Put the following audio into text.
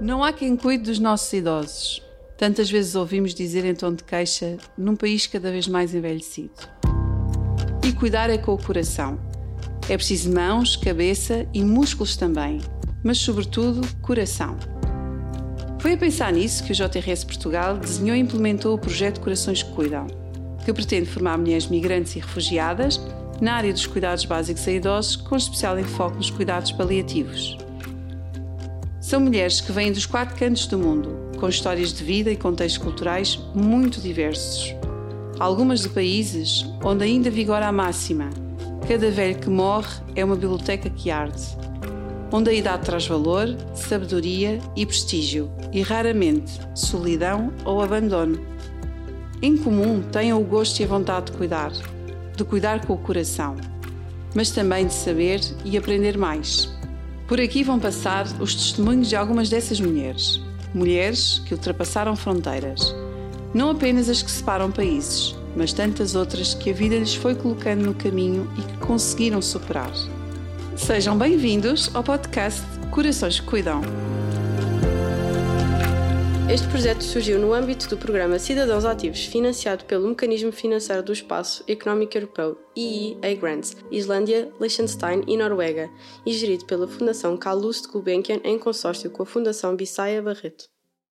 Não há quem cuide dos nossos idosos. Tantas vezes ouvimos dizer em tom de queixa, num país cada vez mais envelhecido. E cuidar é com o coração. É preciso mãos, cabeça e músculos também, mas sobretudo coração. Foi a pensar nisso que o JRS Portugal desenhou e implementou o projeto Corações que Cuidam, que pretende formar mulheres migrantes e refugiadas na área dos cuidados básicos a idosos, com especial enfoque nos cuidados paliativos. São mulheres que vêm dos quatro cantos do mundo, com histórias de vida e contextos culturais muito diversos. Algumas de países onde ainda vigora a máxima: cada velho que morre é uma biblioteca que arde. Onde a idade traz valor, sabedoria e prestígio, e raramente solidão ou abandono. Em comum têm o gosto e a vontade de cuidar, de cuidar com o coração, mas também de saber e aprender mais. Por aqui vão passar os testemunhos de algumas dessas mulheres. Mulheres que ultrapassaram fronteiras. Não apenas as que separam países, mas tantas outras que a vida lhes foi colocando no caminho e que conseguiram superar. Sejam bem-vindos ao podcast Corações que Cuidam. Este projeto surgiu no âmbito do programa Cidadãos Ativos, financiado pelo Mecanismo Financeiro do Espaço Económico Europeu EEA Grants, Islândia, Liechtenstein e Noruega, e gerido pela Fundação Calouste Gulbenkian em consórcio com a Fundação Bissaia Barreto.